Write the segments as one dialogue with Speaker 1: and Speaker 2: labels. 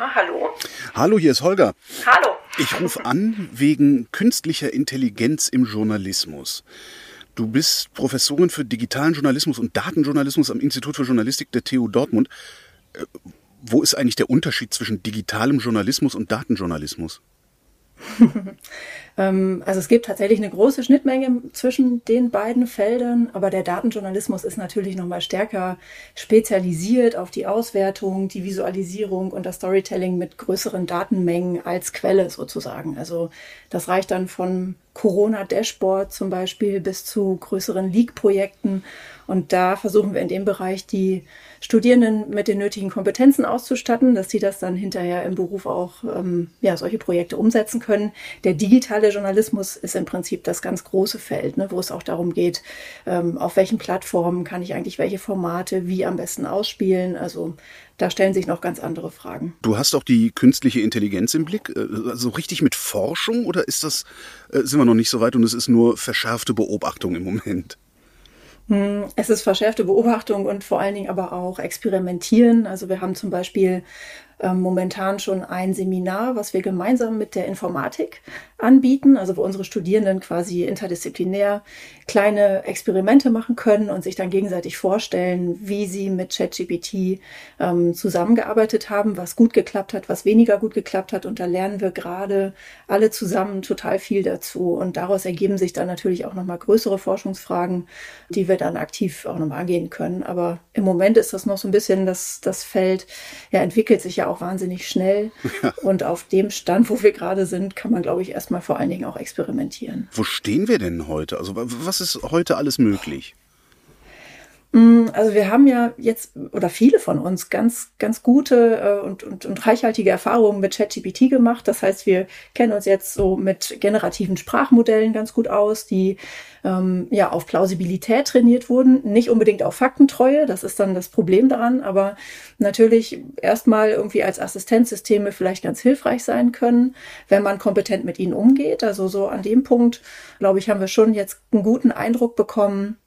Speaker 1: Hallo.
Speaker 2: Hallo, hier ist Holger.
Speaker 1: Hallo.
Speaker 2: Ich rufe an wegen künstlicher Intelligenz im Journalismus. Du bist Professorin für digitalen Journalismus und Datenjournalismus am Institut für Journalistik der TU Dortmund. Äh, wo ist eigentlich der Unterschied zwischen digitalem Journalismus und Datenjournalismus?
Speaker 1: Ähm, also es gibt tatsächlich eine große Schnittmenge zwischen den beiden Feldern, aber der Datenjournalismus ist natürlich noch mal stärker spezialisiert auf die Auswertung, die Visualisierung und das Storytelling mit größeren Datenmengen als Quelle sozusagen. Also das reicht dann von Corona-Dashboard zum Beispiel bis zu größeren Leak-Projekten. Und da versuchen wir in dem Bereich die Studierenden mit den nötigen Kompetenzen auszustatten, dass sie das dann hinterher im Beruf auch ähm, ja, solche Projekte umsetzen können. Der digitale Journalismus ist im Prinzip das ganz große Feld, ne, wo es auch darum geht, ähm, auf welchen Plattformen kann ich eigentlich welche Formate wie am besten ausspielen. Also da stellen sich noch ganz andere Fragen.
Speaker 2: Du hast auch die künstliche Intelligenz im Blick, also richtig mit Forschung oder ist das, äh, sind wir noch nicht so weit und es ist nur verschärfte Beobachtung im Moment?
Speaker 1: Hm, es ist verschärfte Beobachtung und vor allen Dingen aber auch Experimentieren. Also wir haben zum Beispiel momentan schon ein Seminar, was wir gemeinsam mit der Informatik anbieten, also wo unsere Studierenden quasi interdisziplinär kleine Experimente machen können und sich dann gegenseitig vorstellen, wie sie mit ChatGPT ähm, zusammengearbeitet haben, was gut geklappt hat, was weniger gut geklappt hat. Und da lernen wir gerade alle zusammen total viel dazu. Und daraus ergeben sich dann natürlich auch nochmal größere Forschungsfragen, die wir dann aktiv auch nochmal angehen können. Aber im Moment ist das noch so ein bisschen das, das Feld, ja, entwickelt sich ja auch wahnsinnig schnell. Und auf dem Stand, wo wir gerade sind, kann man, glaube ich, erstmal vor allen Dingen auch experimentieren.
Speaker 2: Wo stehen wir denn heute? Also was ist heute alles möglich?
Speaker 1: Mm, also wir haben ja jetzt oder viele von uns ganz ganz gute äh, und, und, und reichhaltige Erfahrungen mit ChatGPT gemacht. Das heißt, wir kennen uns jetzt so mit generativen Sprachmodellen ganz gut aus, die ähm, ja auf Plausibilität trainiert wurden, nicht unbedingt auf Faktentreue. Das ist dann das Problem daran, aber natürlich erstmal irgendwie als Assistenzsysteme vielleicht ganz hilfreich sein können, wenn man kompetent mit ihnen umgeht. Also so an dem Punkt, glaube ich, haben wir schon jetzt einen guten Eindruck bekommen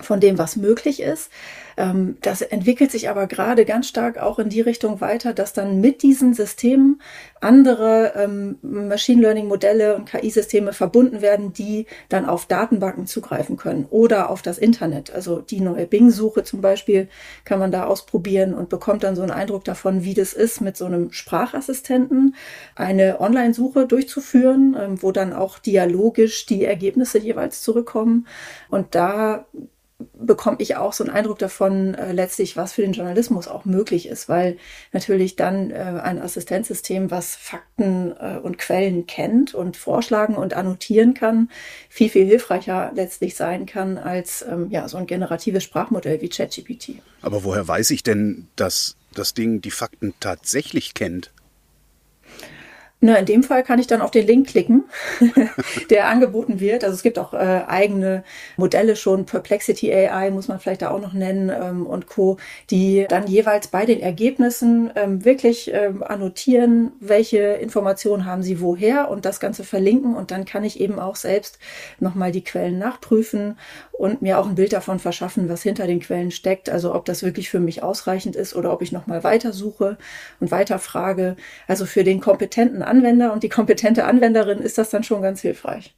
Speaker 1: von dem, was möglich ist. Ähm, das entwickelt sich aber gerade ganz stark auch in die Richtung weiter, dass dann mit diesen Systemen andere ähm, Machine Learning Modelle und KI-Systeme verbunden werden, die dann auf Datenbanken zugreifen können oder auf das Internet. Also die neue Bing-Suche zum Beispiel kann man da ausprobieren und bekommt dann so einen Eindruck davon, wie das ist, mit so einem Sprachassistenten eine Online-Suche durchzuführen, ähm, wo dann auch dialogisch die Ergebnisse jeweils zurückkommen. Und da bekomme ich auch so einen Eindruck davon, äh, letztlich, was für den Journalismus auch möglich ist, weil natürlich dann äh, ein Assistenzsystem, was Fakten äh, und Quellen kennt und vorschlagen und annotieren kann, viel, viel hilfreicher letztlich sein kann als ähm, ja, so ein generatives Sprachmodell wie ChatGPT.
Speaker 2: Aber woher weiß ich denn, dass das Ding die Fakten tatsächlich kennt?
Speaker 1: Na, in dem Fall kann ich dann auf den Link klicken, der angeboten wird. Also es gibt auch äh, eigene Modelle schon, Perplexity AI muss man vielleicht da auch noch nennen ähm, und Co., die dann jeweils bei den Ergebnissen ähm, wirklich ähm, annotieren, welche Informationen haben sie woher und das Ganze verlinken und dann kann ich eben auch selbst nochmal die Quellen nachprüfen und mir auch ein Bild davon verschaffen, was hinter den Quellen steckt. Also ob das wirklich für mich ausreichend ist oder ob ich nochmal weitersuche und weiterfrage. Also für den kompetenten Anwender und die kompetente Anwenderin ist das dann schon ganz hilfreich.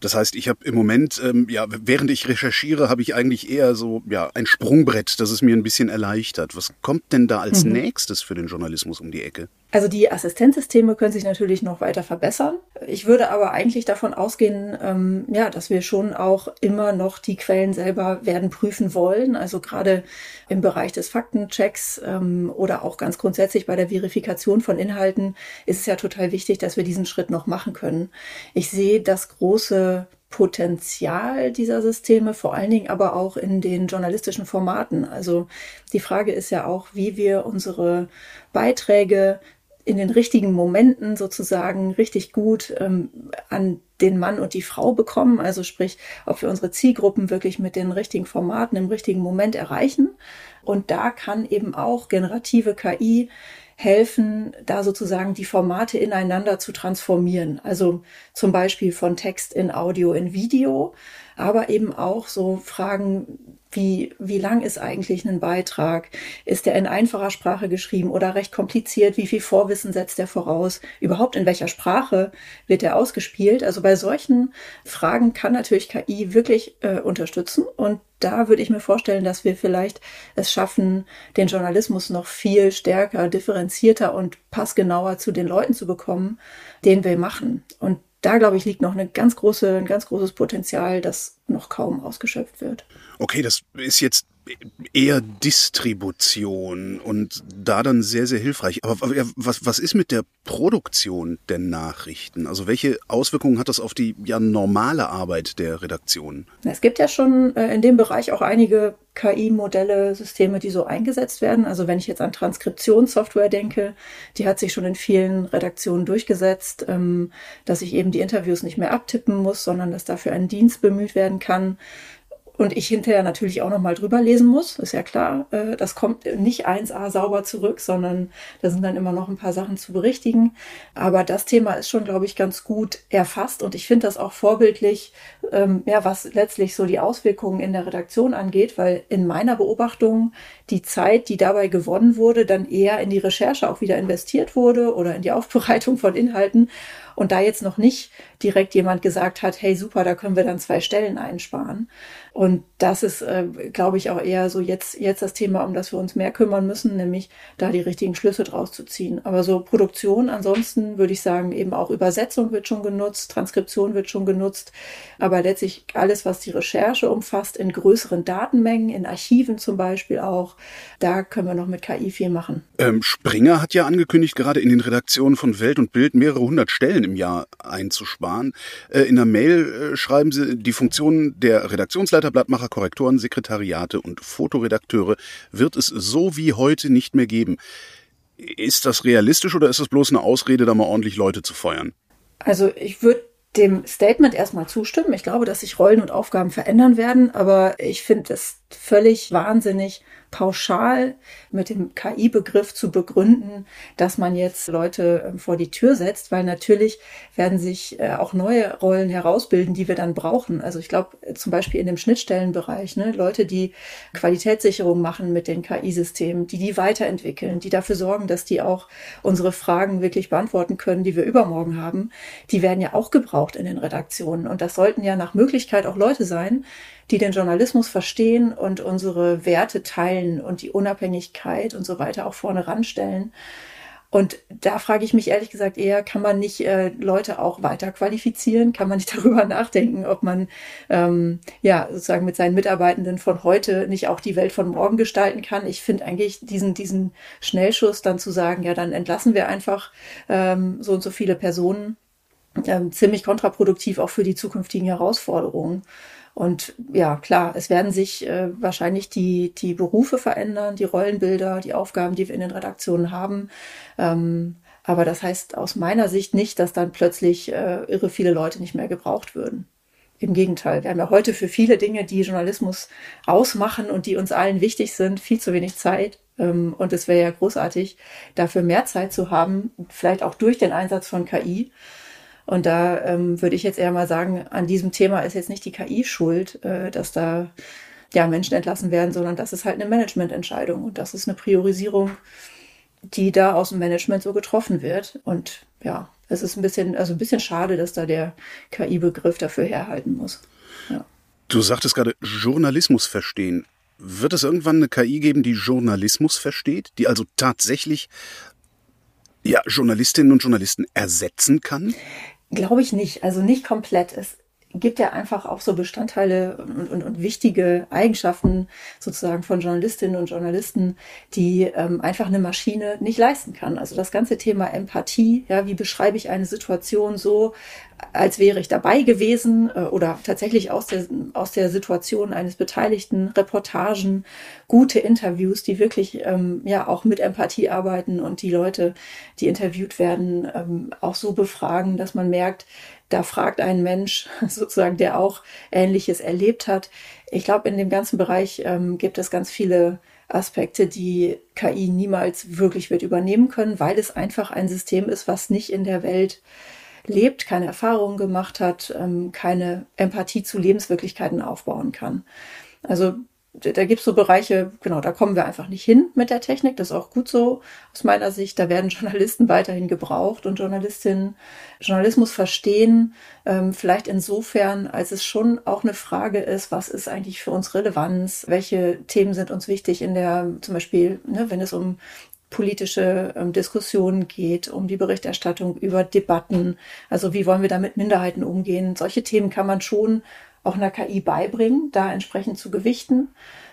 Speaker 2: Das heißt, ich habe im Moment, ähm, ja, während ich recherchiere, habe ich eigentlich eher so ja ein Sprungbrett, das es mir ein bisschen erleichtert. Was kommt denn da als mhm. nächstes für den Journalismus um die Ecke?
Speaker 1: Also die Assistenzsysteme können sich natürlich noch weiter verbessern. Ich würde aber eigentlich davon ausgehen, ähm, ja, dass wir schon auch immer noch die Quellen selber werden prüfen wollen. Also gerade im Bereich des Faktenchecks ähm, oder auch ganz grundsätzlich bei der Verifikation von Inhalten ist es ja total wichtig, dass wir diesen Schritt noch machen können. Ich sehe das große Potenzial dieser Systeme, vor allen Dingen aber auch in den journalistischen Formaten. Also die Frage ist ja auch, wie wir unsere Beiträge in den richtigen Momenten sozusagen richtig gut ähm, an den Mann und die Frau bekommen. Also sprich, ob wir unsere Zielgruppen wirklich mit den richtigen Formaten im richtigen Moment erreichen. Und da kann eben auch generative KI helfen, da sozusagen die Formate ineinander zu transformieren. Also zum Beispiel von Text in Audio in Video, aber eben auch so Fragen wie, wie lang ist eigentlich ein Beitrag? Ist der in einfacher Sprache geschrieben oder recht kompliziert? Wie viel Vorwissen setzt er voraus? Überhaupt in welcher Sprache wird er ausgespielt? Also bei solchen Fragen kann natürlich KI wirklich äh, unterstützen. Und da würde ich mir vorstellen, dass wir vielleicht es schaffen, den Journalismus noch viel stärker, differenzierter und passgenauer zu den Leuten zu bekommen, den wir machen. Und da, glaube ich, liegt noch eine ganz große, ein ganz großes Potenzial, das noch kaum ausgeschöpft wird.
Speaker 2: Okay, das ist jetzt eher Distribution und da dann sehr, sehr hilfreich. Aber was, was ist mit der Produktion der Nachrichten? Also welche Auswirkungen hat das auf die ja normale Arbeit der Redaktion?
Speaker 1: Es gibt ja schon äh, in dem Bereich auch einige KI-Modelle, Systeme, die so eingesetzt werden. Also wenn ich jetzt an Transkriptionssoftware denke, die hat sich schon in vielen Redaktionen durchgesetzt, ähm, dass ich eben die Interviews nicht mehr abtippen muss, sondern dass dafür ein Dienst bemüht werden kann und ich hinterher natürlich auch nochmal drüber lesen muss, ist ja klar. Äh, das kommt nicht 1a sauber zurück, sondern da sind dann immer noch ein paar Sachen zu berichtigen. Aber das Thema ist schon, glaube ich, ganz gut erfasst und ich finde das auch vorbildlich, ähm, ja, was letztlich so die Auswirkungen in der Redaktion angeht, weil in meiner Beobachtung die Zeit, die dabei gewonnen wurde, dann eher in die Recherche auch wieder investiert wurde oder in die Aufbereitung von Inhalten und da jetzt noch nicht direkt jemand gesagt hat, hey super, da können wir dann zwei Stellen einsparen. Und das ist, äh, glaube ich, auch eher so jetzt, jetzt das Thema, um das wir uns mehr kümmern müssen, nämlich da die richtigen Schlüsse draus zu ziehen. Aber so Produktion, ansonsten würde ich sagen, eben auch Übersetzung wird schon genutzt, Transkription wird schon genutzt, aber letztlich alles, was die Recherche umfasst, in größeren Datenmengen, in Archiven zum Beispiel auch, da können wir noch mit KI viel machen.
Speaker 2: Ähm, Springer hat ja angekündigt, gerade in den Redaktionen von Welt und Bild mehrere hundert Stellen im Jahr einzusparen. Äh, in der Mail äh, schreiben sie, die Funktionen der Redaktionsleiter, Blattmacher, Korrektoren, Sekretariate und Fotoredakteure wird es so wie heute nicht mehr geben. Ist das realistisch oder ist das bloß eine Ausrede, da mal ordentlich Leute zu feuern?
Speaker 1: Also ich würde dem Statement erstmal zustimmen. Ich glaube, dass sich Rollen und Aufgaben verändern werden, aber ich finde es völlig wahnsinnig, pauschal mit dem KI-Begriff zu begründen, dass man jetzt Leute ähm, vor die Tür setzt, weil natürlich werden sich äh, auch neue Rollen herausbilden, die wir dann brauchen. Also ich glaube äh, zum Beispiel in dem Schnittstellenbereich, ne, Leute, die Qualitätssicherung machen mit den KI-Systemen, die die weiterentwickeln, die dafür sorgen, dass die auch unsere Fragen wirklich beantworten können, die wir übermorgen haben, die werden ja auch gebraucht in den Redaktionen. Und das sollten ja nach Möglichkeit auch Leute sein, die den Journalismus verstehen und unsere Werte teilen und die Unabhängigkeit und so weiter auch vorne ranstellen. Und da frage ich mich ehrlich gesagt eher, kann man nicht äh, Leute auch weiter qualifizieren? Kann man nicht darüber nachdenken, ob man ähm, ja sozusagen mit seinen Mitarbeitenden von heute nicht auch die Welt von morgen gestalten kann? Ich finde eigentlich diesen, diesen Schnellschuss dann zu sagen, ja, dann entlassen wir einfach ähm, so und so viele Personen, ähm, ziemlich kontraproduktiv auch für die zukünftigen Herausforderungen. Und ja, klar, es werden sich äh, wahrscheinlich die, die Berufe verändern, die Rollenbilder, die Aufgaben, die wir in den Redaktionen haben. Ähm, aber das heißt aus meiner Sicht nicht, dass dann plötzlich äh, irre viele Leute nicht mehr gebraucht würden. Im Gegenteil, wir haben ja heute für viele Dinge, die Journalismus ausmachen und die uns allen wichtig sind, viel zu wenig Zeit. Ähm, und es wäre ja großartig, dafür mehr Zeit zu haben, vielleicht auch durch den Einsatz von KI. Und da ähm, würde ich jetzt eher mal sagen, an diesem Thema ist jetzt nicht die KI schuld, äh, dass da ja Menschen entlassen werden, sondern das ist halt eine Managemententscheidung und das ist eine Priorisierung, die da aus dem Management so getroffen wird. Und ja, es ist ein bisschen, also ein bisschen schade, dass da der KI-Begriff dafür herhalten muss. Ja.
Speaker 2: Du sagtest gerade Journalismus verstehen. Wird es irgendwann eine KI geben, die Journalismus versteht, die also tatsächlich ja, Journalistinnen und Journalisten ersetzen kann?
Speaker 1: Glaube ich nicht. Also nicht komplett. Es gibt ja einfach auch so Bestandteile und, und, und wichtige Eigenschaften sozusagen von Journalistinnen und Journalisten, die ähm, einfach eine Maschine nicht leisten kann. Also das ganze Thema Empathie, ja, wie beschreibe ich eine Situation so, als wäre ich dabei gewesen äh, oder tatsächlich aus der, aus der Situation eines Beteiligten, Reportagen, gute Interviews, die wirklich ähm, ja auch mit Empathie arbeiten und die Leute, die interviewt werden, ähm, auch so befragen, dass man merkt, da fragt ein Mensch sozusagen, der auch Ähnliches erlebt hat. Ich glaube, in dem ganzen Bereich ähm, gibt es ganz viele Aspekte, die KI niemals wirklich wird übernehmen können, weil es einfach ein System ist, was nicht in der Welt lebt, keine Erfahrungen gemacht hat, ähm, keine Empathie zu Lebenswirklichkeiten aufbauen kann. Also da gibt's so Bereiche, genau, da kommen wir einfach nicht hin mit der Technik. Das ist auch gut so aus meiner Sicht. Da werden Journalisten weiterhin gebraucht und Journalistinnen Journalismus verstehen. Ähm, vielleicht insofern, als es schon auch eine Frage ist, was ist eigentlich für uns Relevanz? Welche Themen sind uns wichtig in der, zum Beispiel, ne, wenn es um politische ähm, Diskussionen geht, um die Berichterstattung über Debatten. Also wie wollen wir da mit Minderheiten umgehen? Solche Themen kann man schon auch einer KI beibringen, da entsprechend zu gewichten.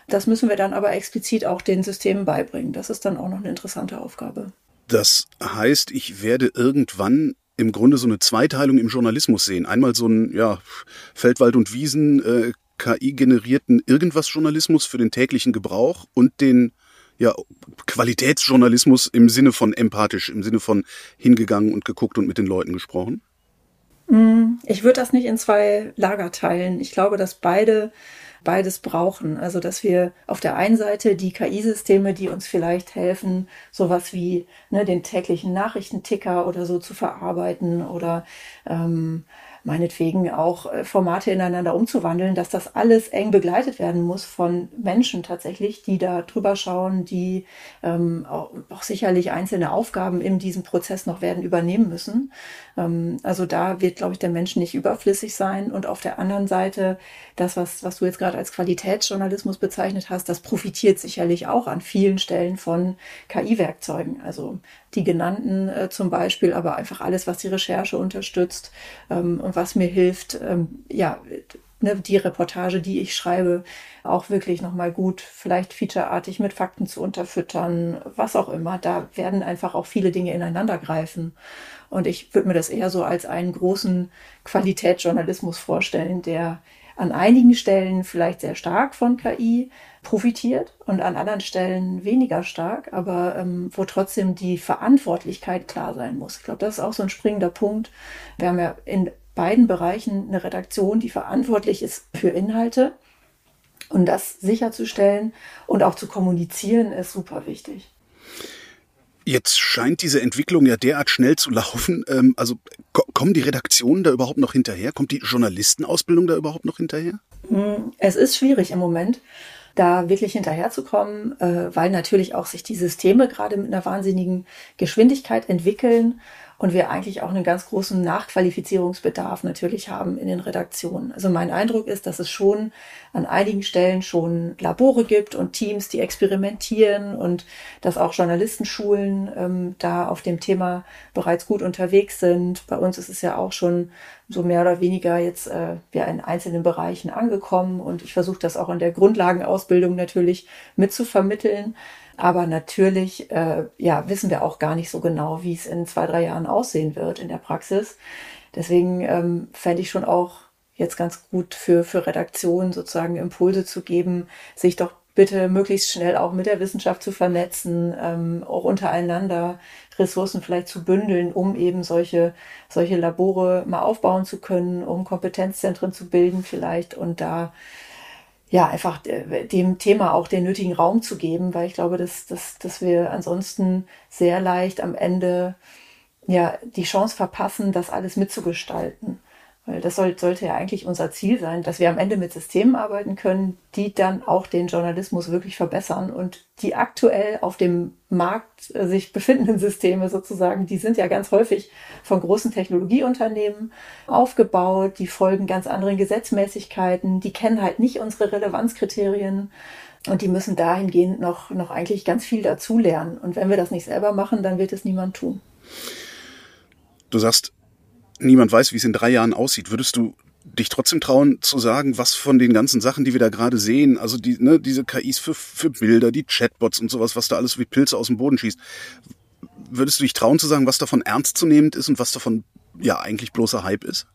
Speaker 1: Das müssen wir dann aber explizit auch den Systemen beibringen. Das ist dann auch noch eine interessante Aufgabe.
Speaker 2: Das heißt, ich werde irgendwann im Grunde so eine Zweiteilung im Journalismus sehen. Einmal so ein ja, Feldwald- und Wiesen äh, Irgendwas-Journalismus für den täglichen Gebrauch und den ja, Qualitätsjournalismus im Sinne von empathisch, im Sinne von hingegangen und geguckt und mit den Leuten gesprochen?
Speaker 1: Ich würde das nicht in zwei Lager teilen. Ich glaube, dass beide beides brauchen. Also, dass wir auf der einen Seite die KI-Systeme, die uns vielleicht helfen, sowas wie ne, den täglichen Nachrichtenticker oder so zu verarbeiten oder ähm, meinetwegen auch äh, Formate ineinander umzuwandeln, dass das alles eng begleitet werden muss von Menschen tatsächlich, die da drüber schauen, die ähm, auch, auch, sicherlich einzelne Aufgaben in diesem Prozess noch werden übernehmen müssen. Ähm, also da wird, glaube ich, der Mensch nicht überflüssig sein. Und auf der anderen Seite, das, was, was du jetzt gerade als Qualitätsjournalismus bezeichnet hast, das profitiert sicherlich auch an vielen Stellen von KI-Werkzeugen. Also die genannten äh, zum Beispiel, aber einfach alles, was die Recherche unterstützt ähm, und was mir hilft, ähm, ja, ne, die Reportage, die ich schreibe, auch wirklich nochmal gut, vielleicht featureartig mit Fakten zu unterfüttern, was auch immer. Da werden einfach auch viele Dinge ineinander greifen. Und ich würde mir das eher so als einen großen Qualitätsjournalismus vorstellen, der an einigen Stellen vielleicht sehr stark von KI profitiert und an anderen Stellen weniger stark, aber ähm, wo trotzdem die Verantwortlichkeit klar sein muss. Ich glaube, das ist auch so ein springender Punkt. Wir haben ja in beiden Bereichen eine Redaktion, die verantwortlich ist für Inhalte. Und das sicherzustellen und auch zu kommunizieren, ist super wichtig.
Speaker 2: Jetzt scheint diese Entwicklung ja derart schnell zu laufen. Ähm, also kommen die Redaktionen da überhaupt noch hinterher? Kommt die Journalistenausbildung da überhaupt noch hinterher?
Speaker 1: Hm, es ist schwierig im Moment, da wirklich hinterherzukommen, äh, weil natürlich auch sich die Systeme gerade mit einer wahnsinnigen Geschwindigkeit entwickeln und wir eigentlich auch einen ganz großen Nachqualifizierungsbedarf natürlich haben in den Redaktionen. Also mein Eindruck ist, dass es schon an einigen Stellen schon Labore gibt und Teams, die experimentieren und dass auch Journalistenschulen ähm, da auf dem Thema bereits gut unterwegs sind. Bei uns ist es ja auch schon so mehr oder weniger jetzt äh, ja in einzelnen Bereichen angekommen und ich versuche das auch in der Grundlagenausbildung natürlich mitzuvermitteln. Aber natürlich, äh, ja, wissen wir auch gar nicht so genau, wie es in zwei, drei Jahren aussehen wird in der Praxis. Deswegen ähm, fände ich schon auch jetzt ganz gut für, für Redaktionen sozusagen Impulse zu geben, sich doch bitte möglichst schnell auch mit der Wissenschaft zu vernetzen, ähm, auch untereinander Ressourcen vielleicht zu bündeln, um eben solche, solche Labore mal aufbauen zu können, um Kompetenzzentren zu bilden vielleicht und da ja, einfach äh, dem Thema auch den nötigen Raum zu geben, weil ich glaube, dass, dass, dass wir ansonsten sehr leicht am Ende ja die Chance verpassen, das alles mitzugestalten. Weil das soll, sollte ja eigentlich unser Ziel sein, dass wir am Ende mit Systemen arbeiten können, die dann auch den Journalismus wirklich verbessern und die aktuell auf dem Markt äh, sich befindenden Systeme sozusagen, die sind ja ganz häufig von großen Technologieunternehmen aufgebaut, die folgen ganz anderen Gesetzmäßigkeiten, die kennen halt nicht unsere Relevanzkriterien und die müssen dahingehend noch, noch eigentlich ganz viel dazulernen. Und wenn wir das nicht selber machen, dann wird es niemand tun.
Speaker 2: Du sagst, niemand weiß, wie es in drei Jahren aussieht. Würdest du dich trotzdem trauen zu sagen, was von den ganzen Sachen, die wir da gerade sehen, also die, ne, diese KIs für, für Bilder, die Chatbots und sowas, was da alles wie Pilze aus dem Boden schießt, würdest du dich trauen zu sagen, was davon ernstzunehmend ist und was davon ja eigentlich bloßer Hype ist?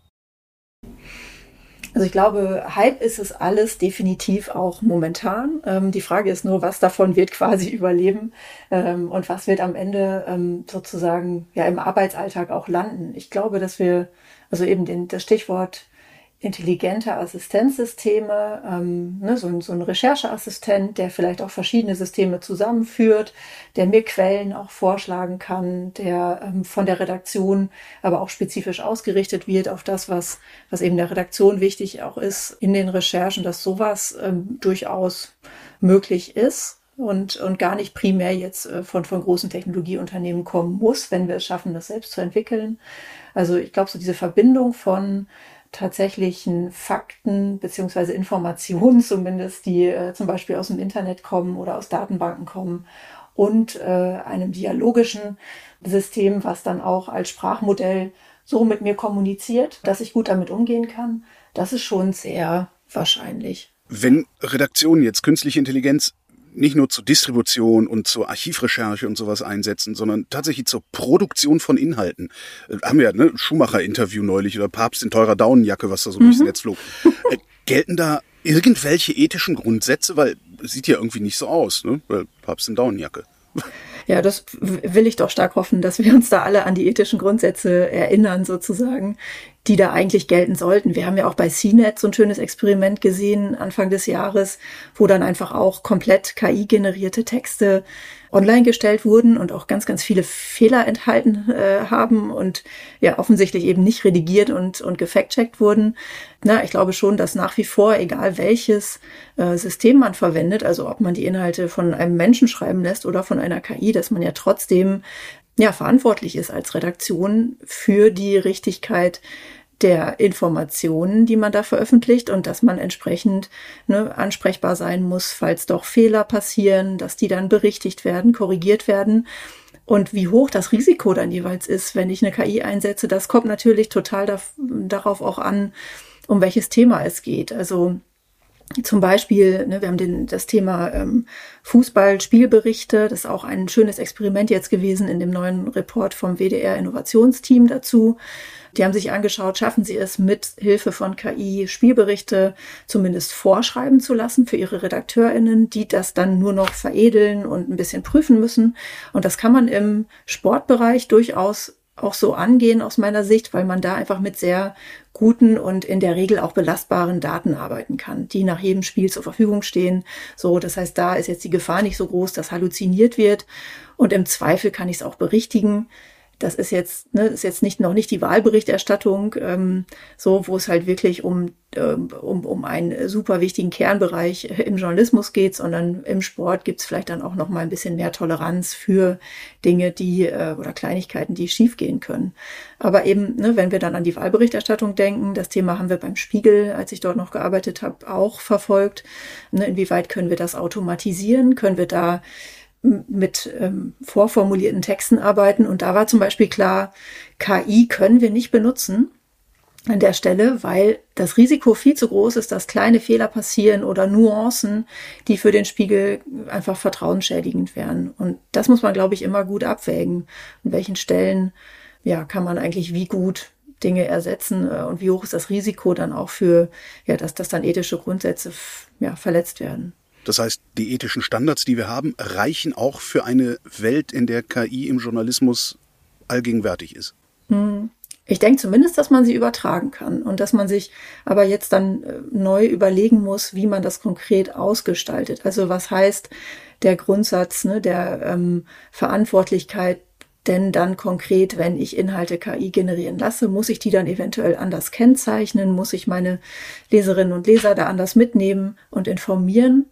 Speaker 1: Also ich glaube, Hype ist es alles definitiv auch momentan. Ähm, die Frage ist nur, was davon wird quasi überleben ähm, und was wird am Ende ähm, sozusagen ja im Arbeitsalltag auch landen. Ich glaube, dass wir also eben den, das Stichwort intelligente Assistenzsysteme, ähm, ne, so, ein, so ein Rechercheassistent, der vielleicht auch verschiedene Systeme zusammenführt, der mir Quellen auch vorschlagen kann, der ähm, von der Redaktion aber auch spezifisch ausgerichtet wird auf das, was, was eben der Redaktion wichtig auch ist in den Recherchen, dass sowas ähm, durchaus möglich ist und, und gar nicht primär jetzt äh, von, von großen Technologieunternehmen kommen muss, wenn wir es schaffen, das selbst zu entwickeln. Also ich glaube, so diese Verbindung von tatsächlichen Fakten beziehungsweise Informationen zumindest, die äh, zum Beispiel aus dem Internet kommen oder aus Datenbanken kommen und äh, einem dialogischen System, was dann auch als Sprachmodell so mit mir kommuniziert, dass ich gut damit umgehen kann. Das ist schon sehr wahrscheinlich.
Speaker 2: Wenn Redaktionen jetzt künstliche Intelligenz nicht nur zur Distribution und zur Archivrecherche und sowas einsetzen, sondern tatsächlich zur Produktion von Inhalten. Äh, haben wir ja ne Schumacher-Interview neulich oder Papst in teurer Daunenjacke, was da so mhm. durchs Netz flog. Äh, gelten da irgendwelche ethischen Grundsätze? Weil es sieht ja irgendwie nicht so aus, ne? Weil Papst in Daunenjacke.
Speaker 1: Ja, das will ich doch stark hoffen, dass wir uns da alle an die ethischen Grundsätze erinnern, sozusagen, die da eigentlich gelten sollten. Wir haben ja auch bei CNET so ein schönes Experiment gesehen Anfang des Jahres, wo dann einfach auch komplett KI-generierte Texte online gestellt wurden und auch ganz, ganz viele Fehler enthalten äh, haben und ja offensichtlich eben nicht redigiert und, und gefact-checkt wurden. Na, ich glaube schon, dass nach wie vor, egal welches äh, System man verwendet, also ob man die Inhalte von einem Menschen schreiben lässt oder von einer KI, dass man ja trotzdem ja verantwortlich ist als Redaktion für die Richtigkeit der Informationen, die man da veröffentlicht und dass man entsprechend ne, ansprechbar sein muss, falls doch Fehler passieren, dass die dann berichtigt werden, korrigiert werden. Und wie hoch das Risiko dann jeweils ist, wenn ich eine KI einsetze, das kommt natürlich total da, darauf auch an, um welches Thema es geht. Also zum Beispiel, ne, wir haben den, das Thema ähm, Fußball-Spielberichte. Das ist auch ein schönes Experiment jetzt gewesen in dem neuen Report vom WDR Innovationsteam dazu. Die haben sich angeschaut, schaffen sie es mit Hilfe von KI Spielberichte zumindest vorschreiben zu lassen für ihre RedakteurInnen, die das dann nur noch veredeln und ein bisschen prüfen müssen. Und das kann man im Sportbereich durchaus auch so angehen aus meiner Sicht, weil man da einfach mit sehr guten und in der Regel auch belastbaren Daten arbeiten kann, die nach jedem Spiel zur Verfügung stehen. So, das heißt, da ist jetzt die Gefahr nicht so groß, dass halluziniert wird. Und im Zweifel kann ich es auch berichtigen. Das ist jetzt, ne, ist jetzt nicht noch nicht die Wahlberichterstattung, ähm, so wo es halt wirklich um, ähm, um, um einen super wichtigen Kernbereich im Journalismus geht, sondern im Sport gibt's vielleicht dann auch noch mal ein bisschen mehr Toleranz für Dinge, die äh, oder Kleinigkeiten, die schiefgehen können. Aber eben, ne, wenn wir dann an die Wahlberichterstattung denken, das Thema haben wir beim Spiegel, als ich dort noch gearbeitet habe, auch verfolgt. Ne, inwieweit können wir das automatisieren? Können wir da mit ähm, vorformulierten Texten arbeiten. Und da war zum Beispiel klar, KI können wir nicht benutzen an der Stelle, weil das Risiko viel zu groß ist, dass kleine Fehler passieren oder Nuancen, die für den Spiegel einfach vertrauensschädigend wären. Und das muss man, glaube ich, immer gut abwägen. An welchen Stellen, ja, kann man eigentlich wie gut Dinge ersetzen äh, und wie hoch ist das Risiko dann auch für, ja, dass, dass dann ethische Grundsätze, ja, verletzt werden.
Speaker 2: Das heißt, die ethischen Standards, die wir haben, reichen auch für eine Welt, in der KI im Journalismus allgegenwärtig ist.
Speaker 1: Hm. Ich denke zumindest, dass man sie übertragen kann und dass man sich aber jetzt dann äh, neu überlegen muss, wie man das konkret ausgestaltet. Also was heißt der Grundsatz ne, der ähm, Verantwortlichkeit denn dann konkret, wenn ich Inhalte KI generieren lasse, muss ich die dann eventuell anders kennzeichnen? Muss ich meine Leserinnen und Leser da anders mitnehmen und informieren?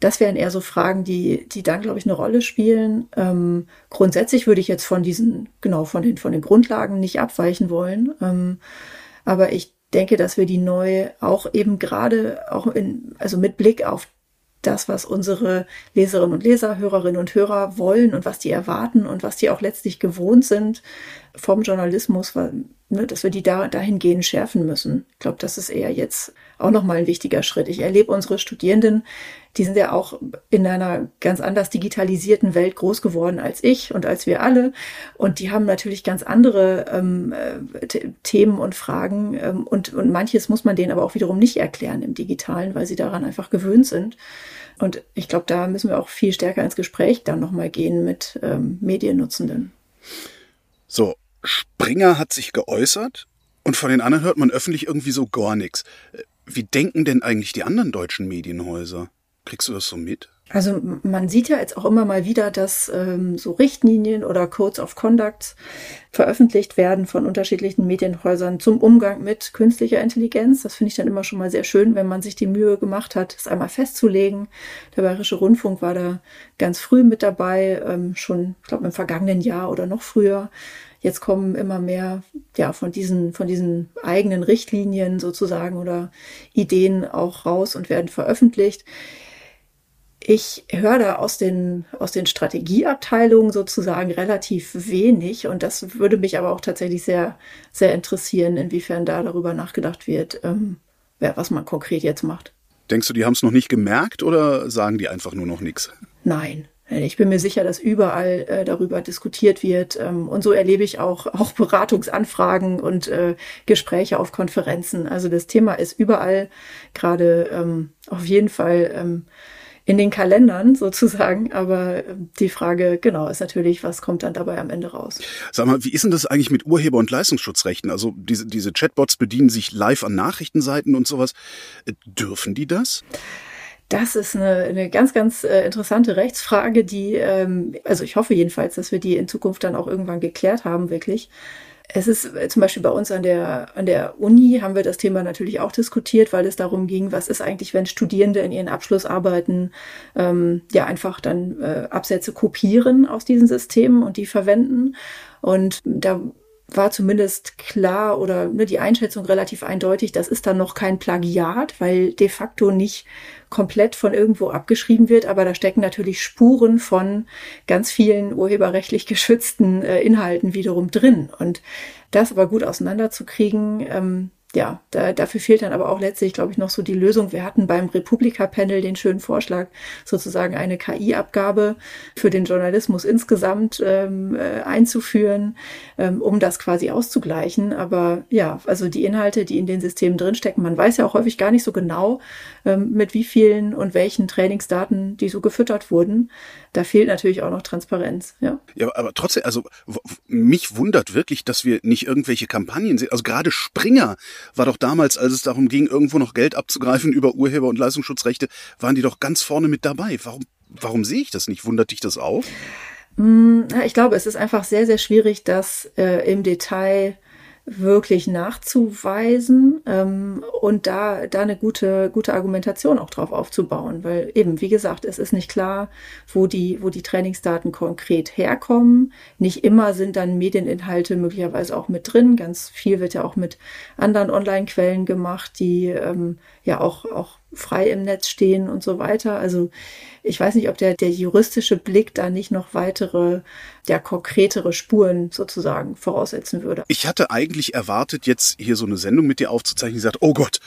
Speaker 1: Das wären eher so Fragen, die, die dann, glaube ich, eine Rolle spielen. Ähm, grundsätzlich würde ich jetzt von diesen, genau, von den, von den Grundlagen nicht abweichen wollen. Ähm, aber ich denke, dass wir die neu auch eben gerade auch in, also mit Blick auf das, was unsere Leserinnen und Leser, Hörerinnen und Hörer wollen und was die erwarten und was die auch letztlich gewohnt sind vom Journalismus, ne, dass wir die da dahingehend schärfen müssen. Ich glaube, das ist eher jetzt auch nochmal ein wichtiger Schritt. Ich erlebe unsere Studierenden, die sind ja auch in einer ganz anders digitalisierten Welt groß geworden als ich und als wir alle. Und die haben natürlich ganz andere ähm, äh, Themen und Fragen. Ähm, und, und manches muss man denen aber auch wiederum nicht erklären im Digitalen, weil sie daran einfach gewöhnt sind. Und ich glaube, da müssen wir auch viel stärker ins Gespräch dann nochmal gehen mit ähm, Mediennutzenden.
Speaker 2: So, Springer hat sich geäußert Und von den anderen hört man öffentlich irgendwie so gar nichts. Wie denken denn eigentlich die anderen deutschen Medienhäuser? Kriegst du das so mit?
Speaker 1: Also man sieht ja jetzt auch immer mal wieder, dass ähm, so Richtlinien oder Codes of Conduct veröffentlicht werden von unterschiedlichen Medienhäusern zum Umgang mit künstlicher Intelligenz. Das finde ich dann immer schon mal sehr schön, wenn man sich die Mühe gemacht hat, es einmal festzulegen. Der Bayerische Rundfunk war da ganz früh mit dabei, ähm, schon, ich glaube, im vergangenen Jahr oder noch früher. Jetzt kommen immer mehr ja von diesen von diesen eigenen Richtlinien sozusagen oder Ideen auch raus und werden veröffentlicht. Ich höre da aus den, aus den Strategieabteilungen sozusagen relativ wenig und das würde mich aber auch tatsächlich sehr, sehr interessieren, inwiefern da darüber nachgedacht wird, ähm, was man konkret jetzt macht.
Speaker 2: Denkst du, die haben es noch nicht gemerkt oder sagen die einfach nur noch nichts?
Speaker 1: Nein. Ich bin mir sicher, dass überall äh, darüber diskutiert wird. Ähm, und so erlebe ich auch, auch Beratungsanfragen und äh, Gespräche auf Konferenzen. Also das Thema ist überall gerade ähm, auf jeden Fall ähm, in den Kalendern sozusagen. Aber ähm, die Frage, genau, ist natürlich, was kommt dann dabei am Ende raus?
Speaker 2: Sag mal, wie ist denn das eigentlich mit Urheber- und Leistungsschutzrechten? Also diese, diese Chatbots bedienen sich live an Nachrichtenseiten und sowas. Äh, dürfen die das?
Speaker 1: Das ist eine, eine ganz, ganz äh, interessante Rechtsfrage, die, ähm, also ich hoffe jedenfalls, dass wir die in Zukunft dann auch irgendwann geklärt haben, wirklich. Es ist äh, zum Beispiel bei uns an der, an der Uni haben wir das Thema natürlich auch diskutiert, weil es darum ging, was ist eigentlich, wenn Studierende in ihren Abschlussarbeiten ähm, ja einfach dann äh, Absätze kopieren aus diesen Systemen und die verwenden. Und da war zumindest klar oder ne, die Einschätzung relativ eindeutig, das ist dann noch kein Plagiat, weil de facto nicht komplett von irgendwo abgeschrieben wird, aber da stecken natürlich Spuren von ganz vielen urheberrechtlich geschützten äh, Inhalten wiederum drin. Und das aber gut auseinanderzukriegen, ähm, ja, da, dafür fehlt dann aber auch letztlich, glaube ich, noch so die Lösung. Wir hatten beim Republika-Panel den schönen Vorschlag, sozusagen eine KI-Abgabe für den Journalismus insgesamt ähm, äh, einzuführen, ähm, um das quasi auszugleichen. Aber ja, also die Inhalte, die in den Systemen drinstecken, man weiß ja auch häufig gar nicht so genau, ähm, mit wie vielen und welchen Trainingsdaten die so gefüttert wurden. Da fehlt natürlich auch noch Transparenz. Ja,
Speaker 2: ja aber trotzdem, also mich wundert wirklich, dass wir nicht irgendwelche Kampagnen sehen. Also gerade Springer war doch damals, als es darum ging, irgendwo noch Geld abzugreifen über Urheber- und Leistungsschutzrechte, waren die doch ganz vorne mit dabei. Warum, warum sehe ich das nicht? Wundert dich das auch?
Speaker 1: Mm, ich glaube, es ist einfach sehr, sehr schwierig, das äh, im Detail wirklich nachzuweisen ähm, und da, da eine gute, gute Argumentation auch drauf aufzubauen. Weil eben, wie gesagt, es ist nicht klar, wo die, wo die Trainingsdaten konkret herkommen. Nicht immer sind dann Medieninhalte möglicherweise auch mit drin. Ganz viel wird ja auch mit anderen Online-Quellen gemacht, die ähm, ja auch, auch frei im Netz stehen und so weiter. Also ich weiß nicht, ob der, der juristische Blick da nicht noch weitere, ja, konkretere Spuren sozusagen voraussetzen würde.
Speaker 2: Ich hatte eigentlich erwartet, jetzt hier so eine Sendung mit dir aufzuzeichnen, die sagt, oh Gott,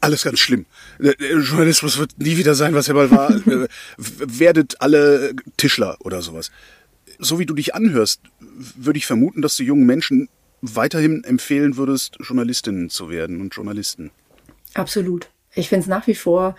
Speaker 2: alles ganz schlimm. Der Journalismus wird nie wieder sein, was er mal war. Äh, werdet alle Tischler oder sowas. So wie du dich anhörst, würde ich vermuten, dass du jungen Menschen weiterhin empfehlen würdest, Journalistinnen zu werden und Journalisten.
Speaker 1: Absolut. Ich finde es nach wie vor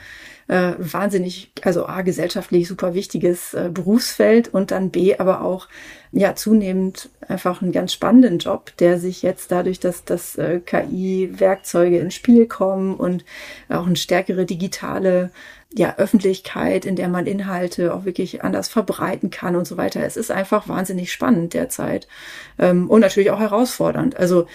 Speaker 1: äh, wahnsinnig, also A, gesellschaftlich super wichtiges äh, Berufsfeld und dann B, aber auch ja zunehmend einfach einen ganz spannenden Job, der sich jetzt dadurch, dass, dass äh, KI-Werkzeuge ins Spiel kommen und auch eine stärkere digitale ja, Öffentlichkeit, in der man Inhalte auch wirklich anders verbreiten kann und so weiter. Es ist einfach wahnsinnig spannend derzeit ähm, und natürlich auch herausfordernd. Also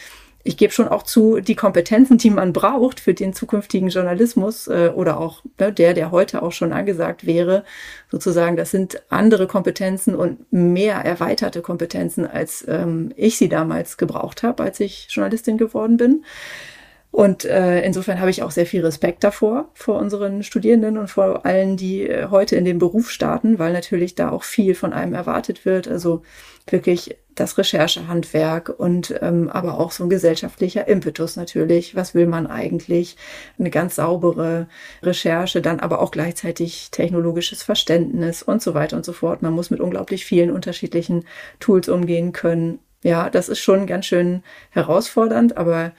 Speaker 1: ich gebe schon auch zu, die Kompetenzen, die man braucht für den zukünftigen Journalismus äh, oder auch ne, der, der heute auch schon angesagt wäre, sozusagen, das sind andere Kompetenzen und mehr erweiterte Kompetenzen, als ähm, ich sie damals gebraucht habe, als ich Journalistin geworden bin. Und äh, insofern habe ich auch sehr viel Respekt davor, vor unseren Studierenden und vor allen, die äh, heute in den Beruf starten, weil natürlich da auch viel von einem erwartet wird. Also wirklich das Recherchehandwerk und ähm, aber auch so ein gesellschaftlicher Impetus natürlich. Was will man eigentlich? Eine ganz saubere Recherche, dann aber auch gleichzeitig technologisches Verständnis und so weiter und so fort. Man muss mit unglaublich vielen unterschiedlichen Tools umgehen können. Ja, das ist schon ganz schön herausfordernd, aber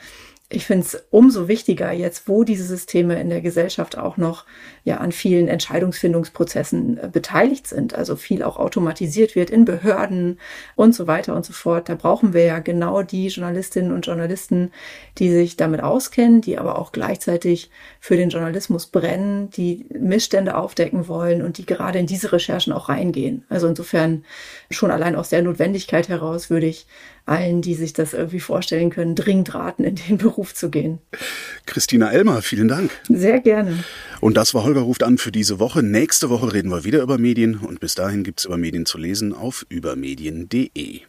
Speaker 1: ich finde es umso wichtiger jetzt, wo diese Systeme in der Gesellschaft auch noch ja an vielen Entscheidungsfindungsprozessen äh, beteiligt sind, also viel auch automatisiert wird in Behörden und so weiter und so fort. Da brauchen wir ja genau die Journalistinnen und Journalisten, die sich damit auskennen, die aber auch gleichzeitig für den Journalismus brennen, die Missstände aufdecken wollen und die gerade in diese Recherchen auch reingehen. Also insofern schon allein aus der Notwendigkeit heraus würde ich allen, die sich das irgendwie vorstellen können, dringend raten, in den Beruf zu gehen.
Speaker 2: Christina Elmer, vielen Dank.
Speaker 1: Sehr gerne.
Speaker 2: Und das war Holger ruft an für diese Woche. Nächste Woche reden wir wieder über Medien und bis dahin gibt es über Medien zu lesen auf übermedien.de.